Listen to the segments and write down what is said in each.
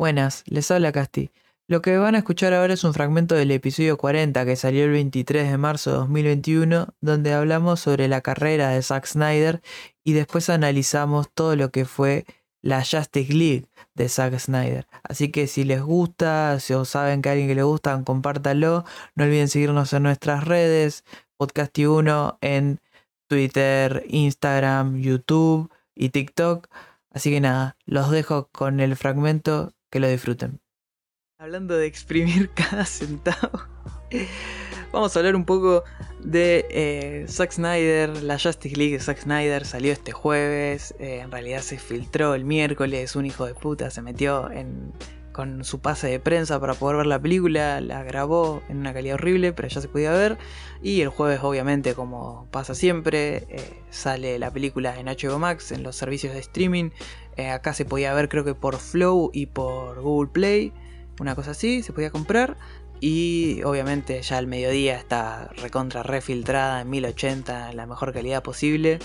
Buenas, les habla Casti. Lo que van a escuchar ahora es un fragmento del episodio 40 que salió el 23 de marzo de 2021, donde hablamos sobre la carrera de Zack Snyder y después analizamos todo lo que fue la Justice League de Zack Snyder. Así que si les gusta, si os saben que a alguien que le gusta, compártalo. No olviden seguirnos en nuestras redes, Podcasti1 en Twitter, Instagram, YouTube y TikTok. Así que nada, los dejo con el fragmento que lo disfruten. Hablando de exprimir cada centavo, vamos a hablar un poco de eh, Zack Snyder. La Justice League de Zack Snyder salió este jueves. Eh, en realidad se filtró el miércoles. Un hijo de puta se metió en, con su pase de prensa para poder ver la película. La grabó en una calidad horrible, pero ya se podía ver. Y el jueves, obviamente, como pasa siempre, eh, sale la película en HBO Max, en los servicios de streaming. Acá se podía ver, creo que por Flow y por Google Play una cosa así, se podía comprar. Y obviamente ya al mediodía está recontra refiltrada en 1080 en la mejor calidad posible,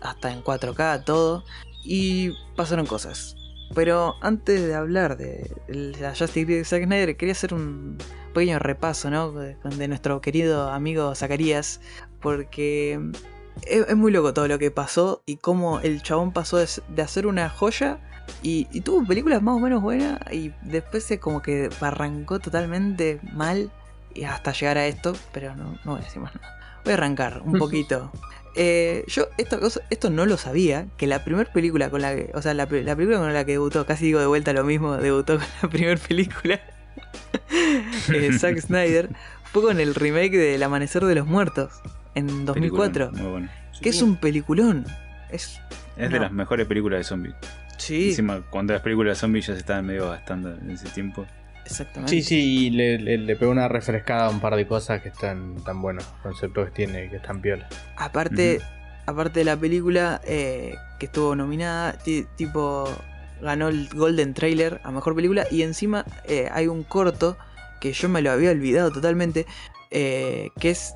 hasta en 4K, todo. Y pasaron cosas. Pero antes de hablar de la Justice League de Zack Snyder, quería hacer un pequeño repaso ¿no? de, nuestro querido amigo Zacarías, porque es, muy loco todo lo que pasó y cómo el chabón pasó de hacer una joya y, tuvo películas más o menos buenas y después se como que arrancó totalmente mal y hasta llegar a esto, pero no, no voy a decir más nada. Voy a arrancar un poquito. Eh, yo esto, esto no lo sabía, que la primera película con la que, o sea, la, película con la que debutó, casi digo de vuelta lo mismo, debutó con la primera película, eh, Zack Snyder, fue con el remake de El Amanecer de los Muertos, en 2004. muy bueno. Que es un peliculón. Es, es de las mejores películas de zombies. Sí. Encima, cuando las películas zombies ya se estaban medio gastando en ese tiempo. Exactamente. Sí, sí, y le, le, pegó una refrescada a un par de cosas que están tan buenos, conceptos que tiene, que están piola. Aparte, aparte de la película eh, que estuvo nominada, tipo ganó el Golden Trailer a mejor película y encima eh, hay un corto que yo me lo había olvidado totalmente, eh, que es,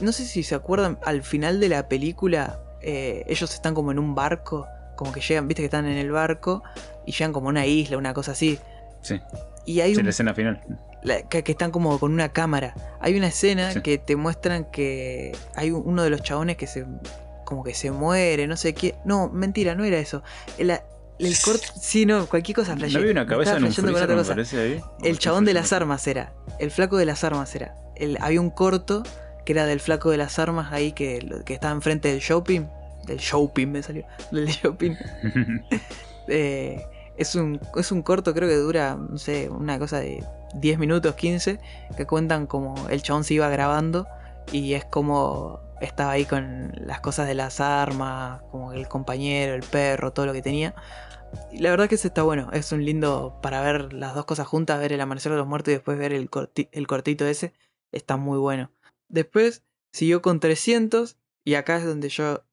no sé si se acuerdan, al final de la película ellos están como en un barco como que llegan, viste que están en el barco y llegan como a una isla, una cosa así. Sí. Y hay una escena final. que, están como con una cámara. Hay una escena que te muestran que hay uno de los chabones que se como que se muere, no sé qué. No, mentira, no era eso. El, el corte, sí, no, cualquier cosa No había una cabeza en un freezer, El chabón de las armas era. El flaco de las armas era. El, había un corto que era del flaco de las armas ahí que, que estaba enfrente del shopping del shopping me salió, del shopping. Eh, es, un, es un corto, creo que dura, no sé, una cosa de 10 minutos, 15, que cuentan como el chabón se iba grabando y es como estaba ahí con las cosas de las armas, como el compañero, el perro, todo lo que tenía. Y la verdad que ese está bueno, es un lindo para ver las dos cosas juntas, ver el amanecer de los muertos y después ver el, el cortito ese, está muy bueno. Después siguió con 300 y acá es donde yo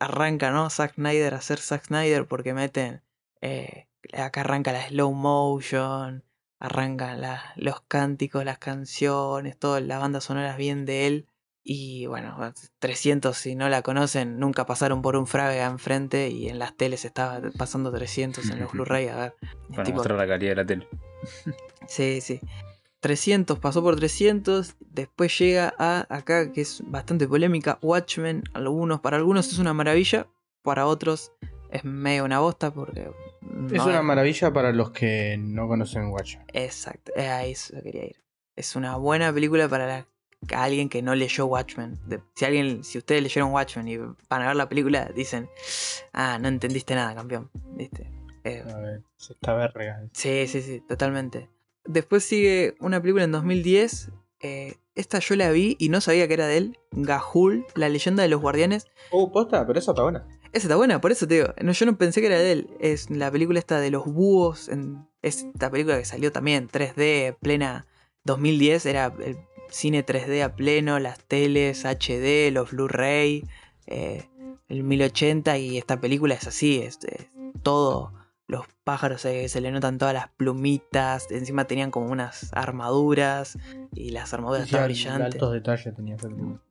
arranca, ¿no? Zack Snyder a ser Zack Snyder porque meten. Eh, acá arranca la slow motion, arrancan los cánticos, las canciones, toda la banda sonora bien de él. Y bueno, 300 si no la conocen, nunca pasaron por un Frávega enfrente y en las teles estaba pasando 300 en los Blu-ray. A ver. Para mostrar la calidad de la tele. sí, sí. 300 pasó por 300, después llega a acá que es bastante polémica, Watchmen, algunos, para algunos es una maravilla, para otros es medio una bosta porque... es una maravilla para los que no conocen Watchmen. Exacto, ahí eso quería ir. Es una buena película para alguien que no leyó Watchmen. si alguien, si ustedes leyeron Watchmen y van a ver la película, dicen, ah, no entendiste nada, campeón. ¿Viste? Eh, a ver, se está verga. Sí, sí, sí, totalmente. Después sigue una película en 2010. Eh, esta yo la vi y no sabía que era de él. Gahul, la leyenda de los guardianes. Oh, posta, pero esa está buena. Esa está buena, por eso te digo. No, yo no pensé que era de él. Es la película esta de los búhos. En, esta película que salió también 3D, plena 2010. Era el cine 3D a pleno, las teles, HD, los Blu-ray, eh, el 1080. Y esta película es así, es todo los pájaros se, se, le notan todas las plumitas, encima tenían como unas armaduras y las armaduras estaban brillantes. Altos detalles tenía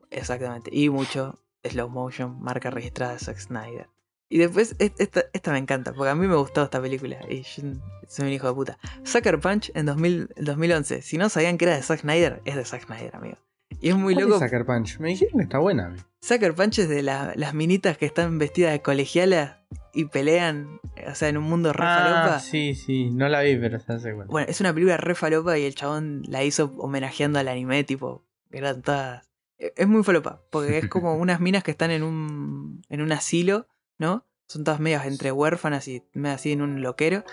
Exactamente, y mucho slow motion, marca registrada de Zack Snyder. Y después, est- esta, esta me encanta, porque a mí me gustó esta película. Y yo soy un hijo de puta. Sucker Punch en 2000 2011. Si no sabían que era de Zack Snyder, es de Zack Snyder, amigo. Y es muy ¿Cuál loco. es Sucker Punch? Me dijeron que está buena. Sucker Punch es de la- las minitas que están vestidas de colegialas y pelean, o sea, en un mundo re falopa. Ah, sí, sí. No la vi, pero se hace cuenta. Bueno, es una película re falopa y el chabón la hizo homenajeando al anime, tipo, eran todas... e- Es muy falopa, porque es como unas minas que están en un, en un asilo, ¿no? Son todas medias entre huérfanas y medio así en un loquero.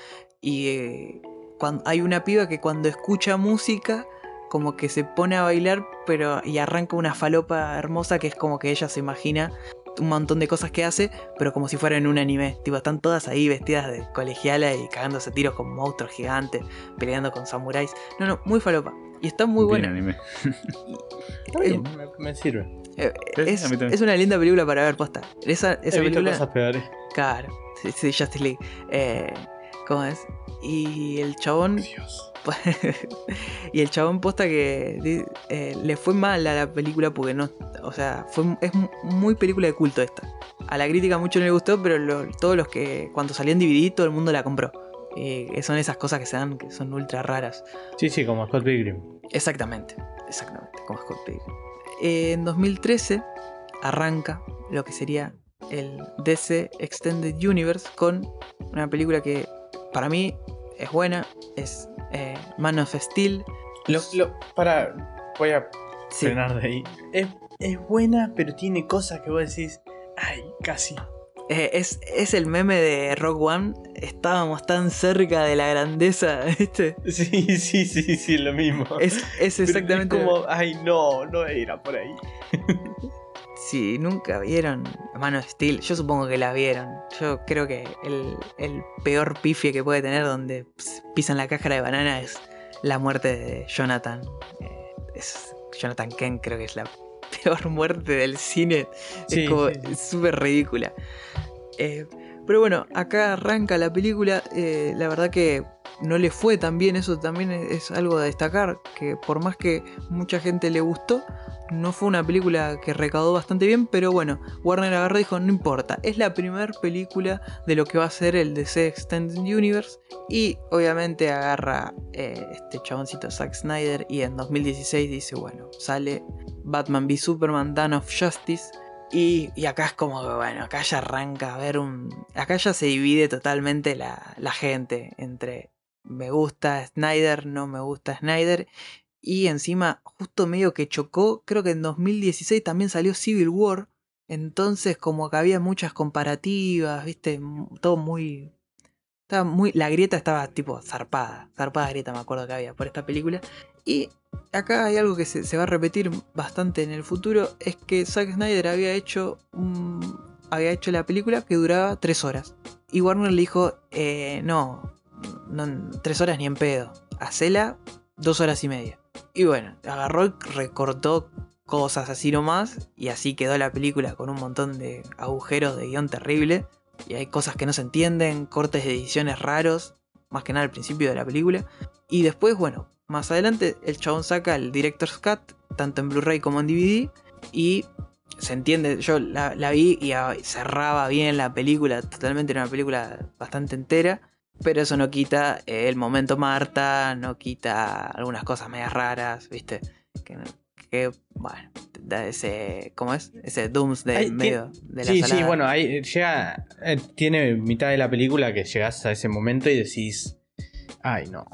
Y eh, cuando, hay una piba que cuando escucha música, como que se pone a bailar, pero y arranca una falopa hermosa que es como que ella se imagina un montón de cosas que hace, pero como si fuera en un anime. Tipo, están todas ahí vestidas de colegiala y cagándose tiros con monstruos gigantes, peleando con samuráis. No, no, muy falopa. Y está muy Bien buena. anime. Bien, me, me sirve. Eh, Es, una linda película para ver posta. Esa, esa He visto película. cosas peores. Claro, sí, sí, Justice League. Eh, ¿Cómo es? Y el chabón. Dios. y el chabón posta que eh, le fue mal a la película porque no. O sea, fue, es muy película de culto esta. A la crítica mucho no le gustó, pero lo- todos los que. Cuando salió en DVD, todo el mundo la compró. Eh, son esas cosas que se dan que son ultra raras. Sí, sí, como Scott Pilgrim. Exactamente, exactamente, como Scott Pilgrim. Eh, en 2013 arranca lo que sería el DC Extended Universe con una película que para mí es buena, es eh, Man of Steel. Lo, lo, para, voy a Sí, frenar de ahí. Es, es buena, pero tiene cosas que vos decís, ay, casi. eh, es, es el meme de Rock One. Estábamos tan cerca de la grandeza, ¿viste? Sí, sí, sí, sí, lo mismo. Es, es exactamente. Es como, ay, no, no era por ahí. Si nunca vieron Man of Steel, yo supongo que la vieron. Yo creo que el, el peor pifie que puede tener donde pisan la cáscara de banana es la muerte de Jonathan. Eh, es Jonathan Kent, creo que es la peor muerte del cine. Sí, es como sí. súper ridícula. Eh, pero bueno, acá arranca la película. eh, la verdad que no le fue tan bien. Eso también es, es algo a destacar. Que por más que mucha gente le gustó, no fue una película que recaudó bastante bien. Pero bueno, Warner agarró y dijo: No importa, es la primera película de lo que va a ser el DC Extended Universe. Y obviamente agarra eh, este chaboncito Zack Snyder. Y en 2016 dice: Bueno, sale Batman v Superman, Dawn of Justice. Y, y acá es como que, bueno, acá ya arranca a ver un. Acá ya se divide totalmente la, la gente entre me gusta Snyder, no me gusta Snyder. Y encima, justo medio que chocó, creo que en 2016 también salió Civil War. Entonces, como que había muchas comparativas, viste, todo muy. Estaba muy. La grieta estaba tipo zarpada. Zarpada grieta, me acuerdo que había por esta película. Y acá hay algo que se, va a repetir bastante en el futuro. Es que Zack Snyder había hecho. había hecho la película que duraba tres horas. Y Warner le dijo. "Eh, no, no. Tres horas ni en pedo. Hacela dos horas y media. Y bueno, agarró y recortó cosas así nomás. Y así quedó la película con un montón de agujeros de guion terrible. Y hay cosas que no se entienden, cortes de ediciones raros. Más que nada al principio de la película. Y después, bueno, más adelante el chabón saca el Director's Cut, tanto en Blu-ray como en DVD. Y se entiende, yo la, la vi y ah, cerraba bien la película. Totalmente era una película bastante entera. Pero eso no quita el momento Marta, no quita algunas cosas medias raras, ¿viste? Que, que, bueno, da ese. ¿Cómo es? Ese Doomsday Ay, en medio de la Sí, salada. sí, bueno, ahí llega. eh, tiene mitad de la película que llegas a ese momento y decís. Ay, no.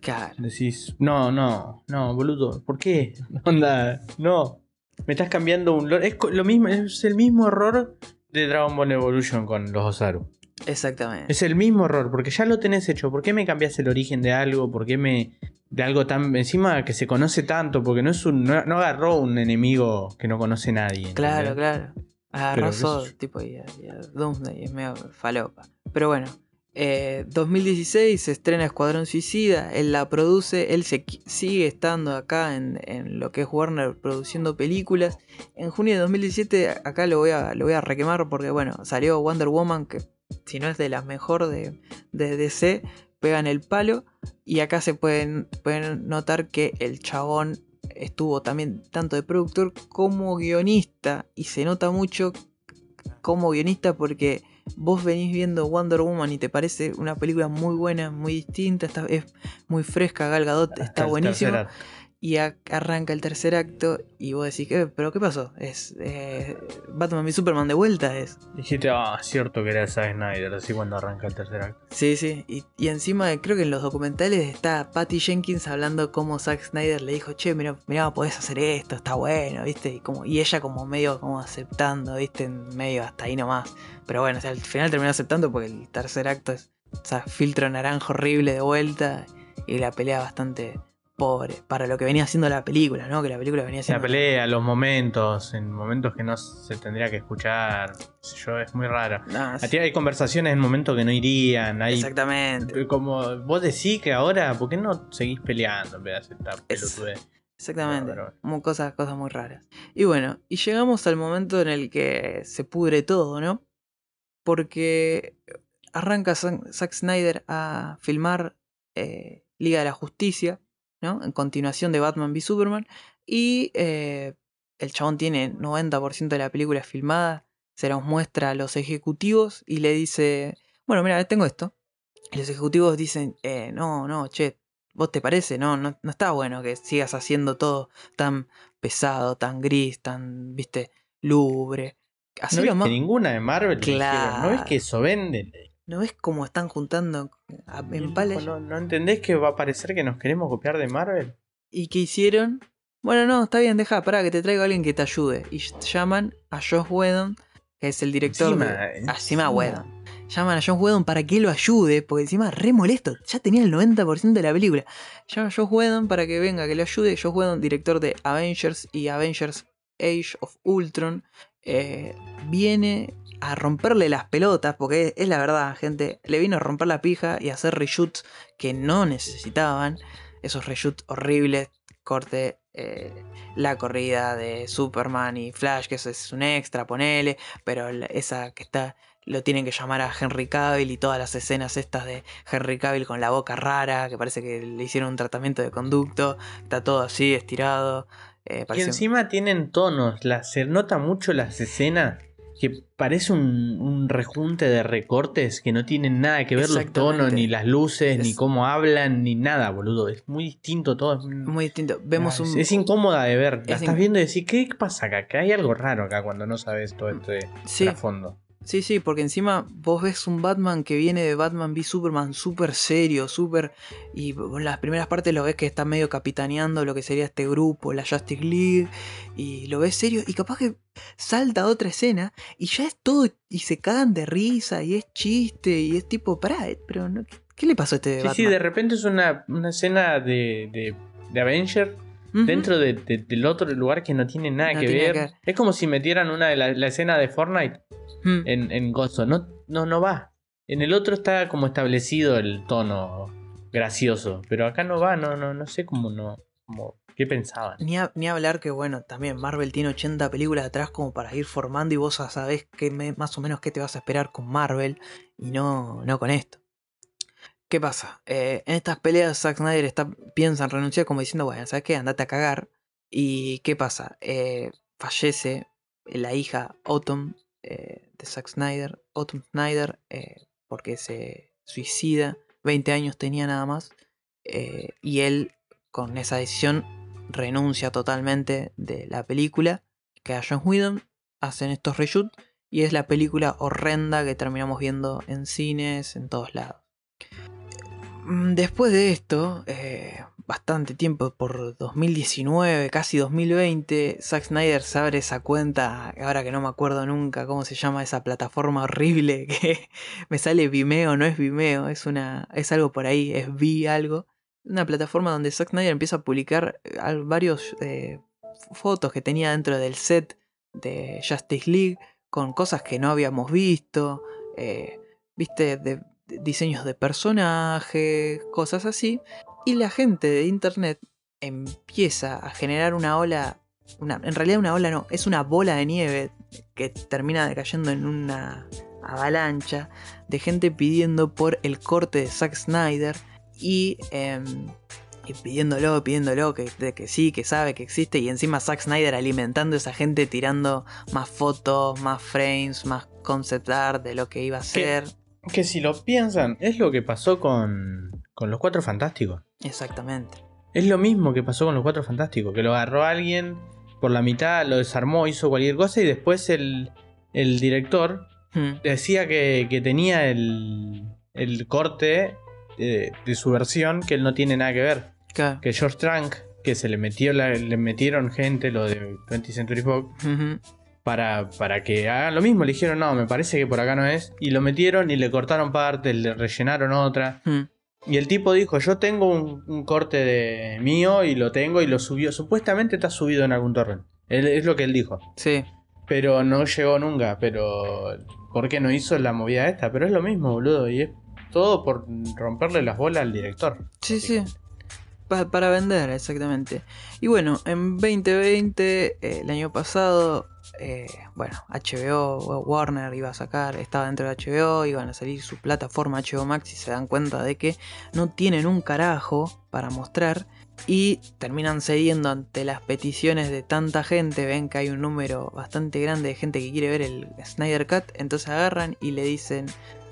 Claro. Decís, no, no, no, boludo, ¿por qué? Onda, no. Me estás cambiando un lore. Es lo mismo, es el mismo error de Dragon Ball Evolution con los Osaru. Exactamente. Es el mismo error, porque ya lo tenés hecho. ¿Por qué me cambias el origen de algo? ¿Por qué me. de algo tan. encima que se conoce tanto? Porque no es un. no, no agarró un enemigo que no conoce nadie. Claro, ¿entendés? claro. Agarró yo. tipo, y, a- y a Doomsday, es medio falopa. Pero bueno, eh, 2016 se estrena Escuadrón Suicida, él la produce, él se, sigue estando acá en, en lo que es Warner produciendo películas. En junio de 2017, acá lo voy a, lo voy a requemar porque, bueno, salió Wonder Woman, que si no es de las mejor de, de DC, pegan el palo. Y acá se pueden, pueden notar que el chabón estuvo también tanto de productor como guionista. Y se nota mucho como guionista porque vos venís viendo Wonder Woman y te parece una película muy buena, muy distinta, está, es muy fresca, Gal Gadot está acto. Y arranca el tercer acto y vos decís, "Eh, ¿pero qué pasó? Es eh, Batman y Superman de vuelta, es. Dijiste, ah, cierto que era Zack Snyder, así cuando arranca el tercer acto. Sí, sí. Y, y encima creo que en los documentales está Patty Jenkins hablando cómo Zack Snyder le dijo, che, mira, mira, podés hacer esto, está bueno, ¿viste? Y, como, y ella como medio como aceptando, ¿viste? En medio hasta ahí nomás. Pero bueno, o sea, al final terminó aceptando porque el tercer acto es, o sea, filtro naranjo horrible de vuelta y la pelea bastante pobre para lo que venía haciendo la película, ¿no? Que la película venía La siendo... pelea, los momentos, en momentos que no se tendría que escuchar, yo, es muy raro. No, A ti hay conversaciones en momentos que no irían, hay exactamente. como vos decís que ahora, ¿por qué no seguís peleando en vez de pelotudez? Exactamente. No, pero- Mu- cosas, cosas muy raras. Y bueno, y llegamos al momento en el que se pudre todo, ¿no? Porque arranca Zack Zack Snyder a filmar eh, Liga de la Justicia, ¿no? En continuación de Batman v Superman. Y eh, el chabón tiene 90% de la película filmada. Se los muestra a los ejecutivos y le dice, bueno, mira, tengo esto. Y los ejecutivos dicen, eh, no, no, che, ¿vos te parece? No, no, no está bueno que sigas haciendo todo tan pesado, tan gris, tan, viste, lubre. ¿No Hacelo viste más- ninguna de Marvel? dijeron? ¿No Claro. que eso vende? ¿No ves cómo están juntando a- en? ¿No, ¿No entendés que va a parecer que nos queremos copiar de Marvel? ¿Y qué hicieron? Bueno, no, está bien, deja, pará, que te traigo a alguien que te ayude. Y llaman a Josh Whedon, que es el director Encima, de... encima. Encima Whedon. Llaman a Josh Whedon para que lo ayude, porque encima re molesto, ya tenía el 90% de la película. Llaman a Josh Whedon para que venga, que lo ayude. Josh Whedon, director de Avengers y Avengers Age of Ultron, eh, viene a romperle las pelotas, porque es, es la verdad, gente, le vino a romper la pija y a hacer reshoots que no necesitaban. Esos reshoots horribles, corte eh, la corrida de Superman y Flash, que eso es un extra, ponele, pero esa que está, lo tienen que llamar a Henry Cavill y todas las escenas estas de Henry Cavill con la boca rara, que parece que le hicieron un tratamiento de conducto, está todo así, estirado. eh, Y encima tienen tonos, la- se nota mucho las escenas que parece un, un rejunte de recortes que no tienen nada que ver los tonos, ni las luces, ni cómo hablan, ni nada, boludo. Es muy distinto todo. es- muy distinto. Vemos Ah, un... es incómoda de ver. La es estás viendo y decís, ¿qué pasa acá? Que hay algo raro acá cuando no sabes todo este Sí. trasfondo. Sí, sí, porque encima vos ves un Batman que viene de Batman v Superman súper serio, súper... Y en las primeras partes lo ves que está medio capitaneando lo que sería este grupo, la Justice League, y lo ves serio, y capaz que salta a otra escena, y ya es todo, y se cagan de risa, y es chiste, y es tipo, pará, eh, pero no, ¿qué, qué le pasó a este Sí, Batman? sí, de repente es una, una escena de, de, de Avenger Dentro de- de- del otro lugar que no tiene nada No que tiene ver. que ver. Es como si metieran una de la, la escena de Fortnite Mm. en, en Gozo. No, no, no va. En el otro está como establecido el tono gracioso. Pero acá no va, no, no, no sé cómo no. Cómo, ¿Qué pensaban? Ni, a- ni hablar que, bueno, también Marvel tiene 80 películas atrás como para ir formando y vos sabés que me- más o menos qué te vas a esperar con Marvel y no, no con esto. ¿Qué pasa? Eh, en estas peleas Zack Snyder está, piensa en renunciar como diciendo, bueno, ¿sabes qué? Andate a cagar. ¿Y qué pasa? Eh, fallece la hija Autumn eh, de Zack Snyder, Autumn Snyder, porque se suicida. 20 años tenía nada más. y él, con esa decisión, renuncia totalmente de la película. Que a John Whedon hacen estos reshoots. Y es la película horrenda que terminamos viendo en cines, en todos lados. Mm, Después de esto, eh, bastante tiempo, por 2019, casi 2020, Zack Snyder se abre esa cuenta, ahora que no me acuerdo nunca cómo se llama esa plataforma horrible que me sale Vimeo, no es Vimeo, es una es algo por ahí, es Vi algo. Una plataforma donde Zack Snyder empieza a publicar eh, varios eh, fotos que tenía dentro del set de Justice League con cosas que no habíamos visto, viste, de diseños de personajes, cosas así. Y la gente de internet empieza a generar una ola, una, en realidad una ola no, es una bola de nieve que termina cayendo en una avalancha de gente pidiendo por el corte de Zack Snyder y em, y pidiéndolo, pidiéndolo, que, de que sí, que sabe que existe, y encima Zack Snyder alimentando a esa gente, tirando más fotos, más frames, más concept art de lo que iba a ser. Que si lo piensan, es lo que pasó con, con los Cuatro Fantásticos. Exactamente. Es lo mismo que pasó con los Cuatro Fantásticos, que lo agarró alguien por la mitad, lo desarmó, hizo cualquier cosa y después el, el director Hmm. decía que, que tenía el, el corte de, de su versión que él no tiene nada que ver. Que George Trank, que se le metió la- le metieron gente, lo de 20th Century Fox. Para, para que hagan lo mismo. Le dijeron, no, me parece que por acá no es. Y lo metieron y le cortaron partes, le rellenaron otra. Hmm. Y el tipo dijo, yo tengo un, un corte de mío y lo tengo y lo subió. Supuestamente está subido en algún torrent. Él- es lo que él dijo. Sí. Pero no llegó nunca. Pero, ¿por qué no hizo la movida esta? Pero es lo mismo, boludo. Y es todo por romperle las bolas al director. Sí, sí. Pa- para vender, exactamente. Y bueno, en 2020, eh, el año pasado, eh, bueno, HBO, Warner iba a sacar, estaba dentro de HBO, iban a salir su plataforma HBO Max y se dan cuenta de que no tienen un carajo para mostrar y terminan cediendo ante las peticiones de tanta gente, ven que hay un número bastante grande de gente que quiere ver el Snyder Cut, entonces agarran y le dicen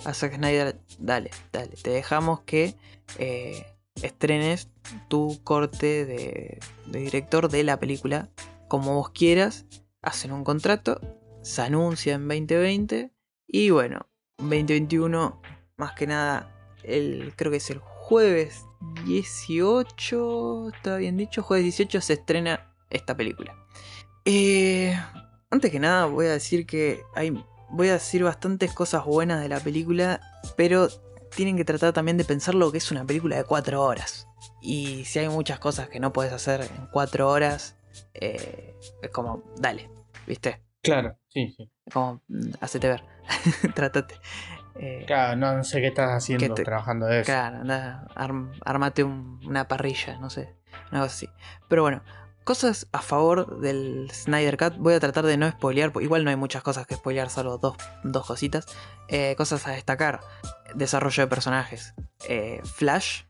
a Zack Snyder, dale, dale, te dejamos que eh, estrenes tu corte de, de director de la película como vos quieras, hacen un contrato, se anuncia en 2020 y bueno, 2021 más que nada, el, creo que es el jueves 18, está bien dicho, jueves 18 se estrena esta película. Eh, antes que nada voy a decir que voy a decir bastantes cosas buenas de la película, pero tienen que tratar también de pensar lo que es una película de 4 horas. Y si hay muchas cosas que no puedes hacer en 4 horas, eh, es como, dale, ¿viste? Claro, sí, sí. Es como, mm, hacete ver, trátate. Eh, Claro, no, sé qué estás haciendo Que te- trabajando de eso. Claro, anda, arm- armate un- una parrilla, no sé, una cosa así. Pero bueno, cosas a favor del Snyder Cut. Voy a tratar de no spoilear, igual no hay muchas cosas que spoilear, salvo dos, dos cositas. Eh, cosas a destacar: desarrollo de personajes, eh, Flash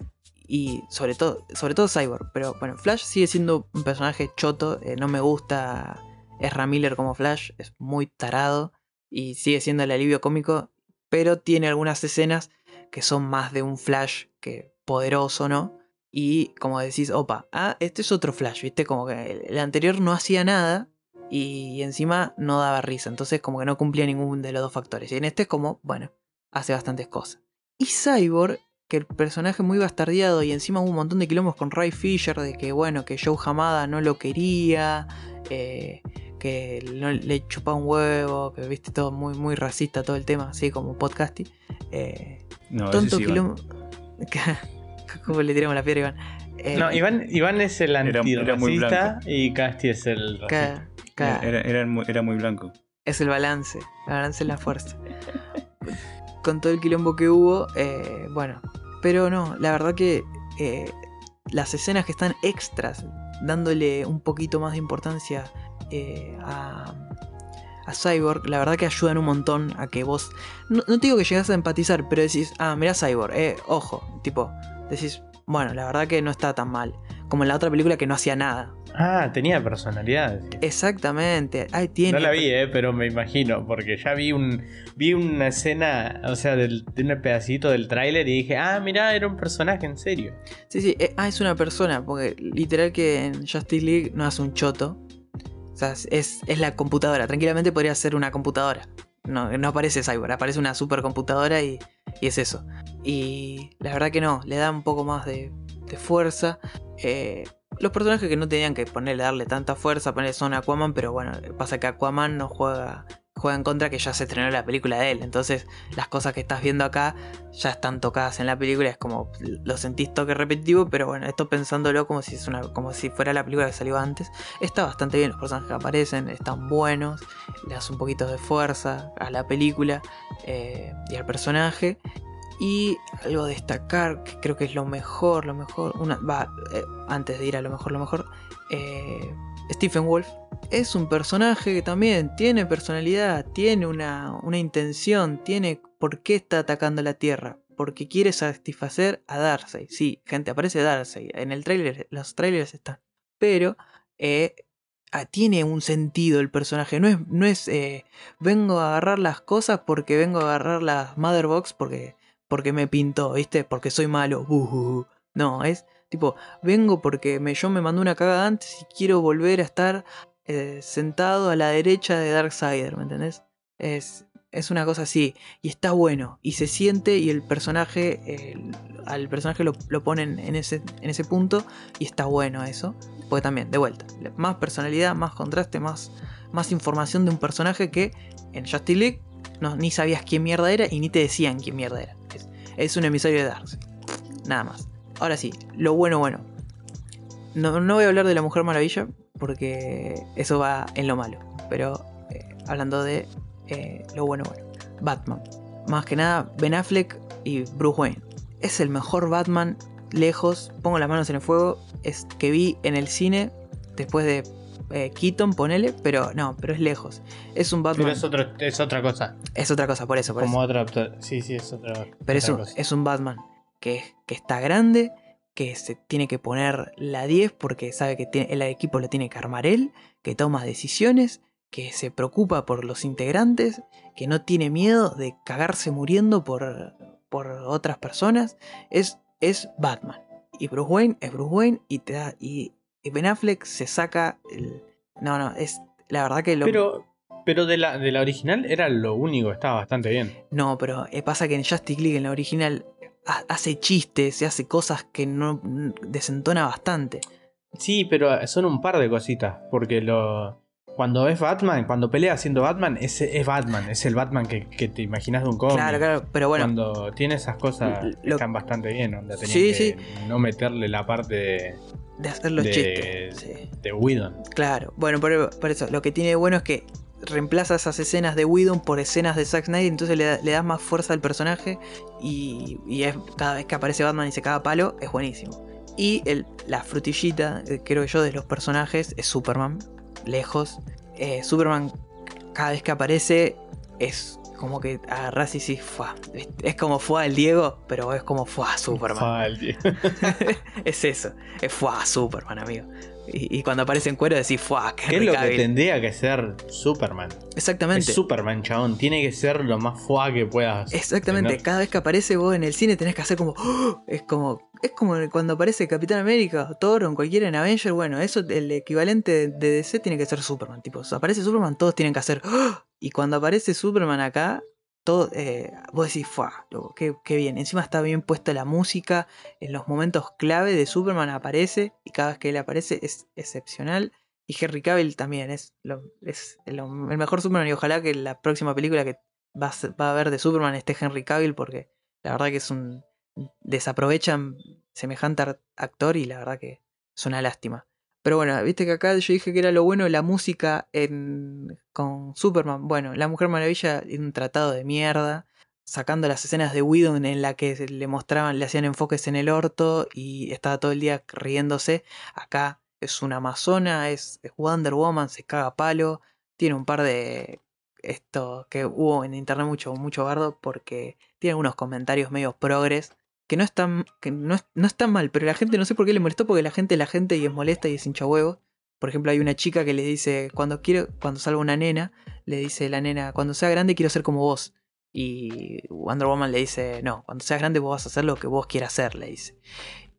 y sobre todo, sobre todo Cyborg. Pero bueno, Flash sigue siendo un personaje choto, eh, no me gusta Ezra Miller como Flash, es muy tarado y sigue siendo el alivio cómico, pero tiene algunas escenas que son más de un Flash que poderoso, ¿no? Y como decís, opa, ah, este es otro Flash, ¿viste? Como que el- anterior no hacía nada y encima no daba risa, entonces como que no cumplía ningún de los dos factores. Y en este es como, bueno, hace bastantes cosas. Y Cyborg, que el personaje muy bastardeado y encima hubo un montón de quilombos con Ray Fisher, de que bueno, que Joe Hamada no lo quería, eh, que no le chupaba un huevo, que viste todo muy, muy racista todo el tema, así como podcasting. Eh, No, tonto sí, quilombo. ¿Cómo le tiramos la piedra, Iván? Eh, No, Iván, Iván es el antirracista y Casti es el racista. Era, era muy, era muy blanco. es el balance. El balance es la fuerza. Con todo el quilombo que hubo, eh, bueno. Pero no, la verdad que eh, las escenas que están extras, dándole un poquito más de importancia eh, a, a Cyborg, la verdad que ayudan un montón a que vos. No, no te digo que llegas a empatizar, pero decís, ah, mira Cyborg, eh, ojo. Tipo, decís, bueno, la verdad que no está tan mal. Como en la otra película que no hacía nada. Ah, tenía personalidad. Exactamente. Ay, tiene. No la vi, eh, pero me imagino, porque ya vi un vi una escena, o sea, del, de un pedacito del tráiler y dije, ah, mirá, era un personaje en serio. Sí, sí, eh, ah, es una persona, porque literal que en Justice League no hace un choto. O sea, es, es la computadora. Tranquilamente podría ser una computadora. No, no aparece Cyborg, aparece una supercomputadora y, y es eso. Y la verdad que no, le da un poco más de, de fuerza. Eh, los personajes que no tenían que ponerle, darle tanta fuerza, ponerle son Aquaman, pero bueno, pasa que Aquaman no juega, juega en contra que ya se estrenó la película de él. Entonces, las cosas que estás viendo acá ya están tocadas en la película. Es como lo sentís toque repetitivo, pero bueno, esto pensándolo como si, es una, como si fuera la película que salió antes. Está bastante bien, los personajes que aparecen están buenos, le das un poquito de fuerza a la película eh, y al personaje. Y algo a destacar, que creo que es lo mejor, lo mejor, eh, antes de ir a lo mejor, lo mejor, eh, Stephen Wolf es un personaje que también tiene personalidad, tiene una, una intención, tiene por qué está atacando la Tierra. porque quiere satisfacer a Darkseid. Sí, gente, aparece Darkseid. En el trailer, los trailers están. Pero eh, ah, tiene un sentido el personaje. No es, no es vengo a agarrar las cosas porque vengo a agarrar las Motherbox porque, porque me pintó, ¿viste? Porque soy malo. Buh. No, es tipo, vengo porque me, yo me mandé una cagada antes y quiero volver a estar eh, sentado a la derecha de Darksider, ¿me entendés? Es, es una cosa así. Y está bueno. Y se siente y el personaje, al personaje lo, lo ponen en ese, en ese punto y está bueno eso. Porque también, de vuelta, más personalidad, más contraste, más, más información de un personaje que en Justice League no, ni sabías quién mierda era y ni te decían quién mierda era. Es, un emisario de Darkseid. Nada más. Ahora sí, lo bueno, bueno. No, no voy a hablar de la Mujer Maravilla porque eso va en lo malo. Pero eh, hablando de eh, lo bueno, bueno. Batman. Más que nada, Ben Affleck y Bruce Wayne. Es el mejor Batman lejos, pongo las manos en el fuego, es que vi en el cine después de eh, Keaton, ponele, pero no, pero es lejos. Es un Batman. Pero es, otro, es otra cosa. Es otra cosa, por eso. Por Como eso. otra. Sí, sí, es otra. Pero es otra un, cosa. es un Batman que, que está grande, que se tiene que poner la 10 porque sabe que tiene- el equipo lo tiene que armar él, que toma decisiones, que se preocupa por los integrantes, que no tiene miedo de cagarse muriendo por, por otras personas. Es, es Batman. Y Bruce Wayne es Bruce Wayne y, te da, y, y Ben Affleck se saca el... No, no, es la verdad que lo... Pero, pero de, la, de la original era lo único, estaba bastante bien. No, pero eh, pasa que en Justice League, en la original, ha- hace chistes y hace cosas que no desentona bastante. Sí, pero son un par de cositas. Porque lo. Cuando es Batman, cuando pelea siendo Batman, es, es Batman, es el Batman que, que te imaginas de un cómic. Claro, claro, pero bueno, Cuando tiene esas cosas Lo- están bastante bien, onda, Sí, que sí. no meterle la parte de, de hacer los de- chistes. Sí, de Whedon. claro. Bueno, por, por eso, lo que tiene de bueno es que reemplaza esas escenas de Whedon por escenas de Zack Snyder, entonces le, le das más fuerza al personaje y, y es, cada vez que aparece Batman y se caga palo, es buenísimo. Y el- la frutillita, eh, creo yo, de los personajes es Superman, lejos. Eh, Superman, cada vez que aparece, es como que agarrás y decís, "Fua". Es- como fue el Diego, pero es como fue Superman. Falti. es eso, es fue Superman, amigo. Y, y cuando aparece en cuero decís, fue ¿Qué es lo que tendría que ser Superman? Exactamente. Es Superman, chabón. Tiene que ser lo más fuá que puedas. Exactamente, tener. cada vez que aparece vos en el cine tenés que hacer como. ¡Oh! Es como. Es como cuando aparece Capitán América, o Thor o cualquiera en Avenger. Bueno, eso, el equivalente de DC tiene que ser Superman. Tipo, aparece Superman, todos tienen que hacer. ¡Oh! Y cuando aparece Superman acá, todo, eh, vos decís, loco, qué, qué bien. Encima está bien puesta la música. En los momentos clave de Superman aparece. Y cada vez que él aparece es excepcional. Y Henry Cavill también es, es el mejor Superman. Y ojalá que la próxima película que va a, va a haber de Superman esté Henry Cavill porque la verdad que es un desaprovechan semejante actor y la verdad que es una lástima. Pero bueno, viste que acá yo dije que era lo bueno la música en, con Superman. Bueno, La Mujer Maravilla es un tratado de mierda, sacando las escenas de Whedon en la que le mostraban, le hacían enfoques en el orto y estaba todo el día riéndose. Acá es una amazona, es, Wonder Woman, se caga palo, tiene un par de esto que hubo en internet mucho, mucho bardo porque tiene algunos comentarios medio progres que no están, que no, es- no mal, pero la gente no sé por qué le molestó porque la gente es la gente y es molesta y es hincha huevo. Por ejemplo, hay una chica que le dice, cuando quiero, cuando salga una nena, le dice la nena, cuando sea grande quiero ser como vos. Y Wonder Woman le dice, no, cuando seas grande vos vas a hacer lo que vos quieras hacer, le dice.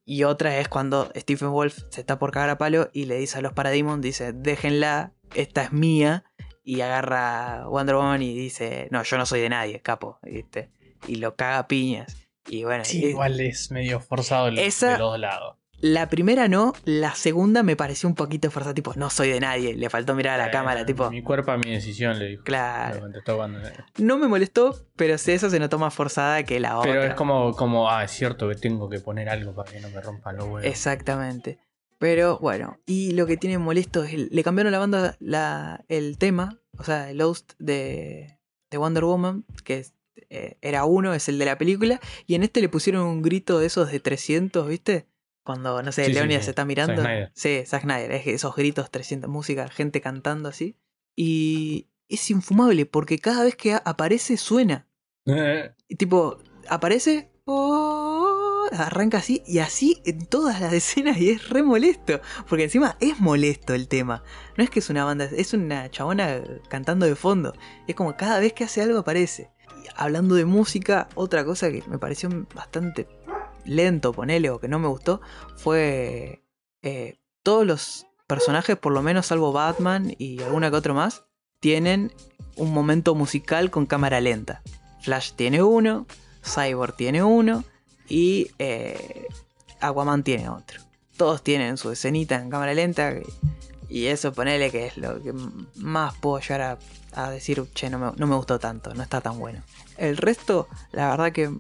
Y otra es cuando Stephen Wolf se está por cagar a palo y le dice a los Parademons, dice, déjenla, esta es mía. Y agarra Wonder Woman y dice, no, yo no soy de nadie, capo, ¿viste? Y lo caga a piñas. Y bueno, Sí, y- igual es medio forzado el- Esa- de los dos lados. la primera no, la segunda me pareció un poquito forzada, tipo, no soy de nadie, le faltó mirar a la Eh, cámara, tipo, Mi cuerpo a mi decisión, le dijo. claro. No me molestó, pero esa se notó más forzada que la otra. Pero es como, como, ah, es cierto que tengo que poner algo para que no me rompan los huevos. Exactamente. Pero bueno, y lo que tiene molesto es, el- le cambiaron la banda, la, el tema, o sea, el host de, de Wonder Woman, que es- eh, era uno, es el de la película, y en este le pusieron un grito de esos de 300, ¿viste? Cuando, no sé, Sí, se está mirando. Zack. Sí, Zack Snyder, es que esos gritos 300, música, gente cantando así. Y es infumable porque cada vez que aparece suena. Y tipo, aparece "Oh", arranca así y así en todas las escenas y es re molesto. Porque encima es molesto el tema. No es que es una banda, es una chabona cantando de fondo. Es como cada vez que hace algo aparece. Hablando de música, otra cosa que me pareció bastante lento, ponele, o que no me gustó, fue eh, todos los personajes, por lo menos salvo Batman y alguna que otro más, tienen un momento musical con cámara lenta. Flash tiene uno, Cyborg tiene uno y eh, Aquaman tiene otro. Todos tienen su escenita en cámara lenta y eso ponele que es lo que más puedo llegar a, decir, che, no me, no me gustó tanto, no está tan bueno. El resto, la verdad que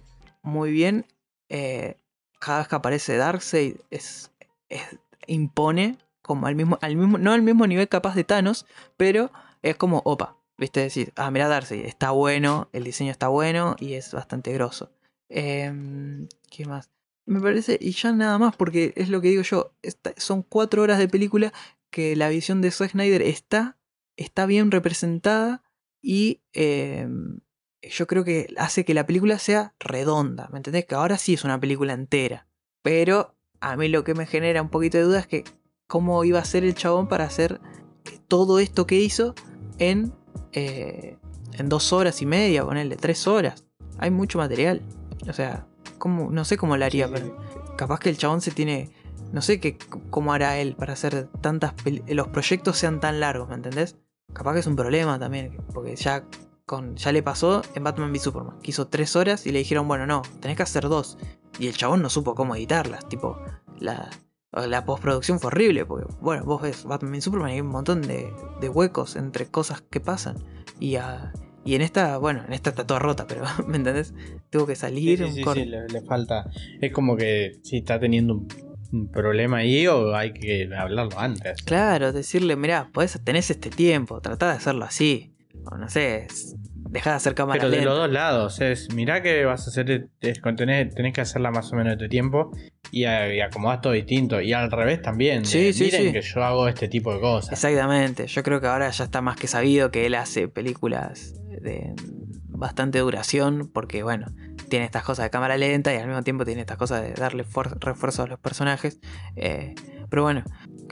muy bien. Eh, cada vez que aparece Darkseid es, es- impone como al mismo, al mismo, no al mismo nivel capaz de Thanos, pero es como, opa, viste decir, ah, mira Darkseid, está bueno, el diseño está bueno y es bastante grosso. Em, ¿Qué más? Me parece, y ya nada más, porque es lo que digo yo, son cuatro horas de película que la visión de Zack Snyder está, está bien representada y em, yo creo que hace que la película sea redonda, ¿me entendés? Que ahora sí es una película entera, pero a mí lo que me genera un poquito de duda es que cómo iba a ser el chabón para hacer todo esto que hizo en, eh, en dos horas y media, ponerle tres horas. Hay mucho material. O sea, ¿cómo? no sé cómo lo haría, pero capaz que el chabón se tiene. No sé qué, cómo hará él para hacer tantas. peli- Los proyectos sean tan largos, ¿me entendés? Capaz que es un problema también, porque ya, con, ya le pasó en Batman v Superman. que hizo tres horas y le dijeron, bueno, no, tenés que hacer dos. Y el chabón no supo cómo editarlas. Tipo, la, la postproducción fue horrible, porque, bueno, vos ves Batman v Superman y hay un montón de, de huecos entre cosas que pasan. Y, y en esta, bueno, en esta está toda rota, pero, ¿me entendés? Tuvo que Sí, salir sí, un sí, corte. sí, le, le falta. Es como que si está teniendo un, un problema ahí o hay que hablarlo antes. Claro, decirle, mirá, podés, tenés este tiempo, tratá de hacerlo así. O no sé, dejá de hacer cámara Pero de lenta. los dos lados, es mirá que vas a hacer, es, con- tenés, tenés que hacerla más o menos de tu tiempo y, a- y acomodás todo distinto. Y al revés también. de, Sí, sí, miren sí. que yo hago este tipo de cosas. Exactamente, yo creo que ahora ya está más que sabido que él hace películas de bastante duración, porque bueno, tiene estas cosas de cámara lenta y al mismo tiempo tiene estas cosas de darle fuer- refuerzo a los personajes. Eh, pero bueno,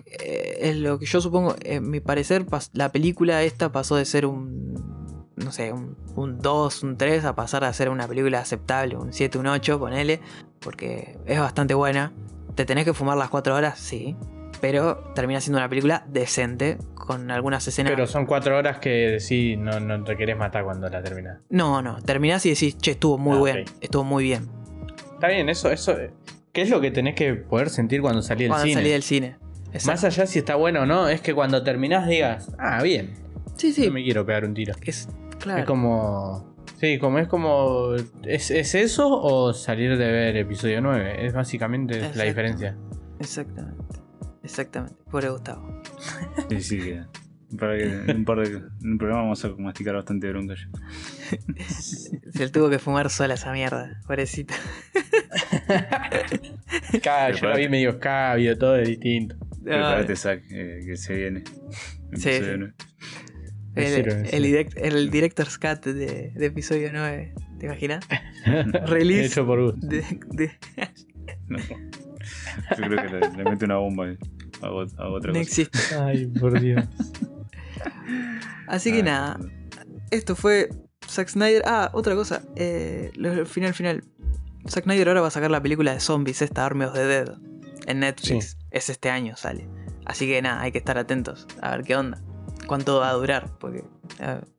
eh, es lo que yo supongo, en mi parecer, la película esta pasó de ser un, no sé, un 2, un 3, a pasar a ser una película aceptable, un 7, un 8, ponele, porque es bastante buena. ¿Te tenés que fumar las 4 horas? Sí. Pero termina siendo una película decente, con algunas escenas. Pero son cuatro horas que sí, no, no te querés matar cuando la terminás. No, no, terminás y decís, che, estuvo muy Ah, bien, estuvo muy bien. Está bien, eso, eso. ¿Qué es lo que tenés que poder sentir cuando salí del Cuando cine? salí del cine. Más allá si está bueno o no, es que cuando terminás digas, ah, bien, Sí, sí. no me quiero pegar un tiro. Es, claro. Es como. Sí, como es como. ¿es, es eso o salir de ver episodio 9? Es básicamente la diferencia. Exactamente. Exactamente. Pobre Gustavo. Sí, sí, que. Para que en un, par de, en un programa vamos a masticar bastante bronca yo. Se le tuvo que fumar sola esa mierda. Pobrecito. Cada, yo lo vi medio escabio, todo es distinto. Prepárate, Zack, eh, que se viene. Sí. El, el, cero. direct- el director's cut de, de episodio 9. ¿Te imaginas? Release. Hecho por gusto. De, de- No. Yo creo que le, le mete una bomba y hago, hago otra no cosa. existe. Ay, por Dios. Así que Ay, nada. no. Esto fue Zack Snyder. Ah, otra cosa. Eh, final, final. Zack Snyder ahora va a sacar la película de zombies, esta Army of the Dead. En Netflix. Es este año, sale. Así que nada, hay que estar atentos. A ver qué onda. ¿Cuánto va a durar? Porque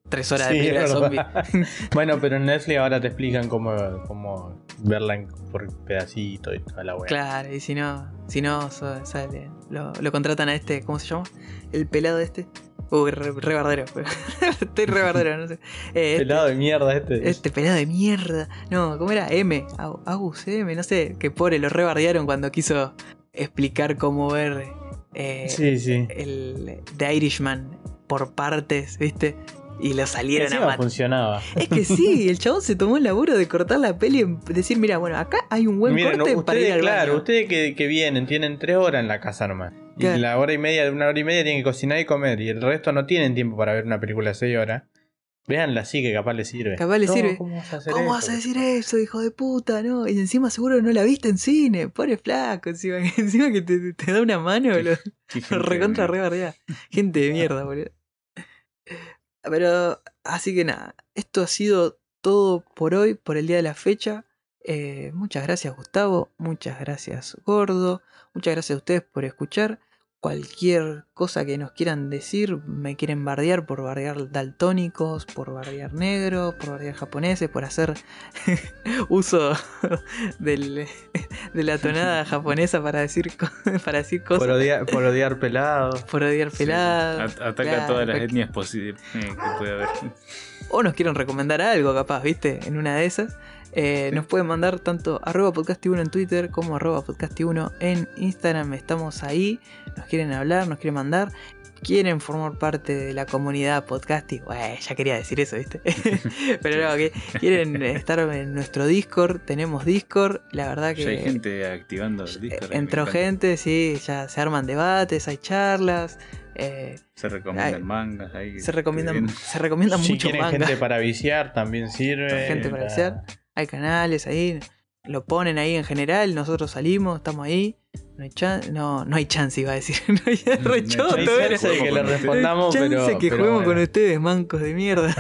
tres horas Sí, de película verdad. bueno, pero en Netflix ahora te explican cómo, cómo verla en- por pedacitos y toda la wea. Claro, y si no, si no, sale. Lo, lo contratan a este, ¿cómo se llama? El pelado este. Uy, re, re bardero. Estoy re bardero, no sé. Eh, este- Pelado de mierda este. Este pelado de mierda. No, ¿cómo era? M. Agus M. No sé. Que pobre, lo rebardearon cuando quiso explicar cómo ver eh, Sí, sí. el The Irishman por partes, ¿viste? Y lo salieron a matar. funcionaba. Es que sí, el chabón se tomó el laburo de cortar la peli y decir, mira, bueno, acá hay un buen Miren, corte para ir ustedes, al claro, baño. ustedes que, que vienen, tienen tres horas en la casa nomás. Y Claro. la hora y media, una hora y media tienen que cocinar y comer. Y el resto no tienen tiempo para ver una película de seis horas. Veanla así que capaz le sirve. Capaz le No, sirve. ¿Cómo vas a hacer ¿Cómo vas a decir eso, hijo de puta? No, y encima seguro no la viste en cine. Pobre flaco, encima, encima que te, te da una mano, lo, recontra arriba. Gente de mierda, boludo. Pero, así que nada, esto ha sido todo por hoy, por el día de la fecha. Eh, muchas gracias, Gustavo. Muchas gracias, Gordo. Muchas gracias a ustedes por escuchar. Cualquier cosa que nos quieran decir, me quieren bardear por bardear daltónicos, por bardear negros, por bardear japoneses, por hacer uso del- de la tonada japonesa para decir, para decir cosas, Por odiar, por odiar pelados. por odiar Sí, pelados. at- Ataca claro, a todas las cual- etnias posibles eh, que puede haber. o nos quieren recomendar algo, capaz, ¿viste? En una de esas. Eh, Sí. Nos pueden mandar tanto arroba podcasti1 en Twitter como arroba podcasti1 en Instagram. Estamos ahí. Nos quieren hablar, nos quieren mandar. Quieren formar parte de la comunidad podcasti. Bueno, ya quería decir eso, ¿viste? Pero no, que quieren estar en nuestro Discord. Tenemos Discord. La verdad que. Ya hay gente activando el Discord. Entró gente, sí, ya se arman debates, hay charlas. eh, Se recomiendan mangas ahí. se recomiendan, se recomiendan Si mucho quieren manga. gente para viciar, también sirve. Gente para La- viciar. Hay canales ahí, lo ponen ahí en general, nosotros salimos, estamos ahí. No hay chance, no, no hay chance, iba a decir. No hay No hay re chance. choto, Hay chance de que le No hay respondamos, chance pero. que pero juguemos bueno. con ustedes, mancos de mierda.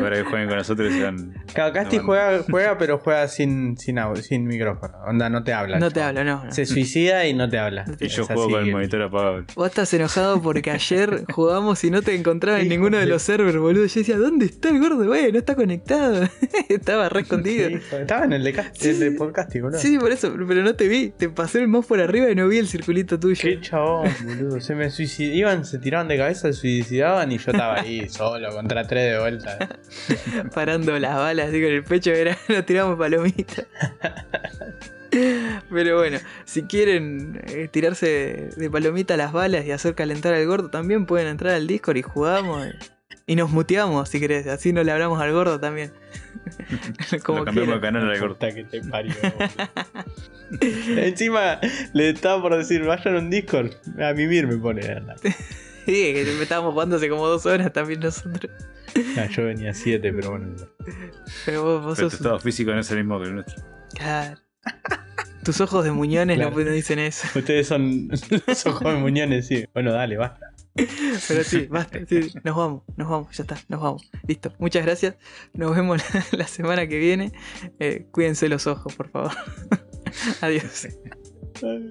Para que jueguen con nosotros y sean. Claro, Casti No, juega, juega, pero juega sin, sin, sin micrófono. Onda, no te habla. No te hablo, no. no. Se suicida y no te habla. Y yo Es juego así con el monitor apagado. Vos estás enojado porque ayer jugamos y no te encontraba en ninguno de los servers, boludo. Yo decía, ¿dónde está el gordo? Güey, no está conectado. Estaba re escondido. Sí, Estaba en el de, cast- Sí, el de sí. podcasting, boludo. Sí, por eso, pero no te vi. Te pasé el mouse por arriba y no vi el circulito tuyo. Qué chabón, boludo. Se me suicidaban, iban, se tiraban de cabeza, se suicidaban y yo estaba ahí solo contra tres de vuelta. parando las balas así con el pecho, era, nos tiramos palomitas. Pero bueno, si quieren eh, tirarse de, palomita las balas y hacer calentar al gordo, también pueden entrar al Discord y jugamos. Y nos muteamos si querés, así no le hablamos al gordo también. Como Lo cambiamos de canal al gordo. Que te parió. Encima le estaba por decir, vayan a un Discord. A mimir me pone. Sí, que estábamos jugando hace como dos horas también nosotros. Ah, yo venía siete, pero bueno. Pero vos, vos Pero tu sos. estado físico no es el mismo que el nuestro. Claro. Tus ojos de muñones Claro. no, dicen eso. Ustedes son los ojos de muñones, sí. Bueno, dale, basta. Pero sí, basta. sí, nos vamos, nos vamos, ya está, nos vamos. Listo. Muchas gracias. Nos vemos la, la semana que viene. Eh, cuídense los ojos, por favor. Adiós. Ay.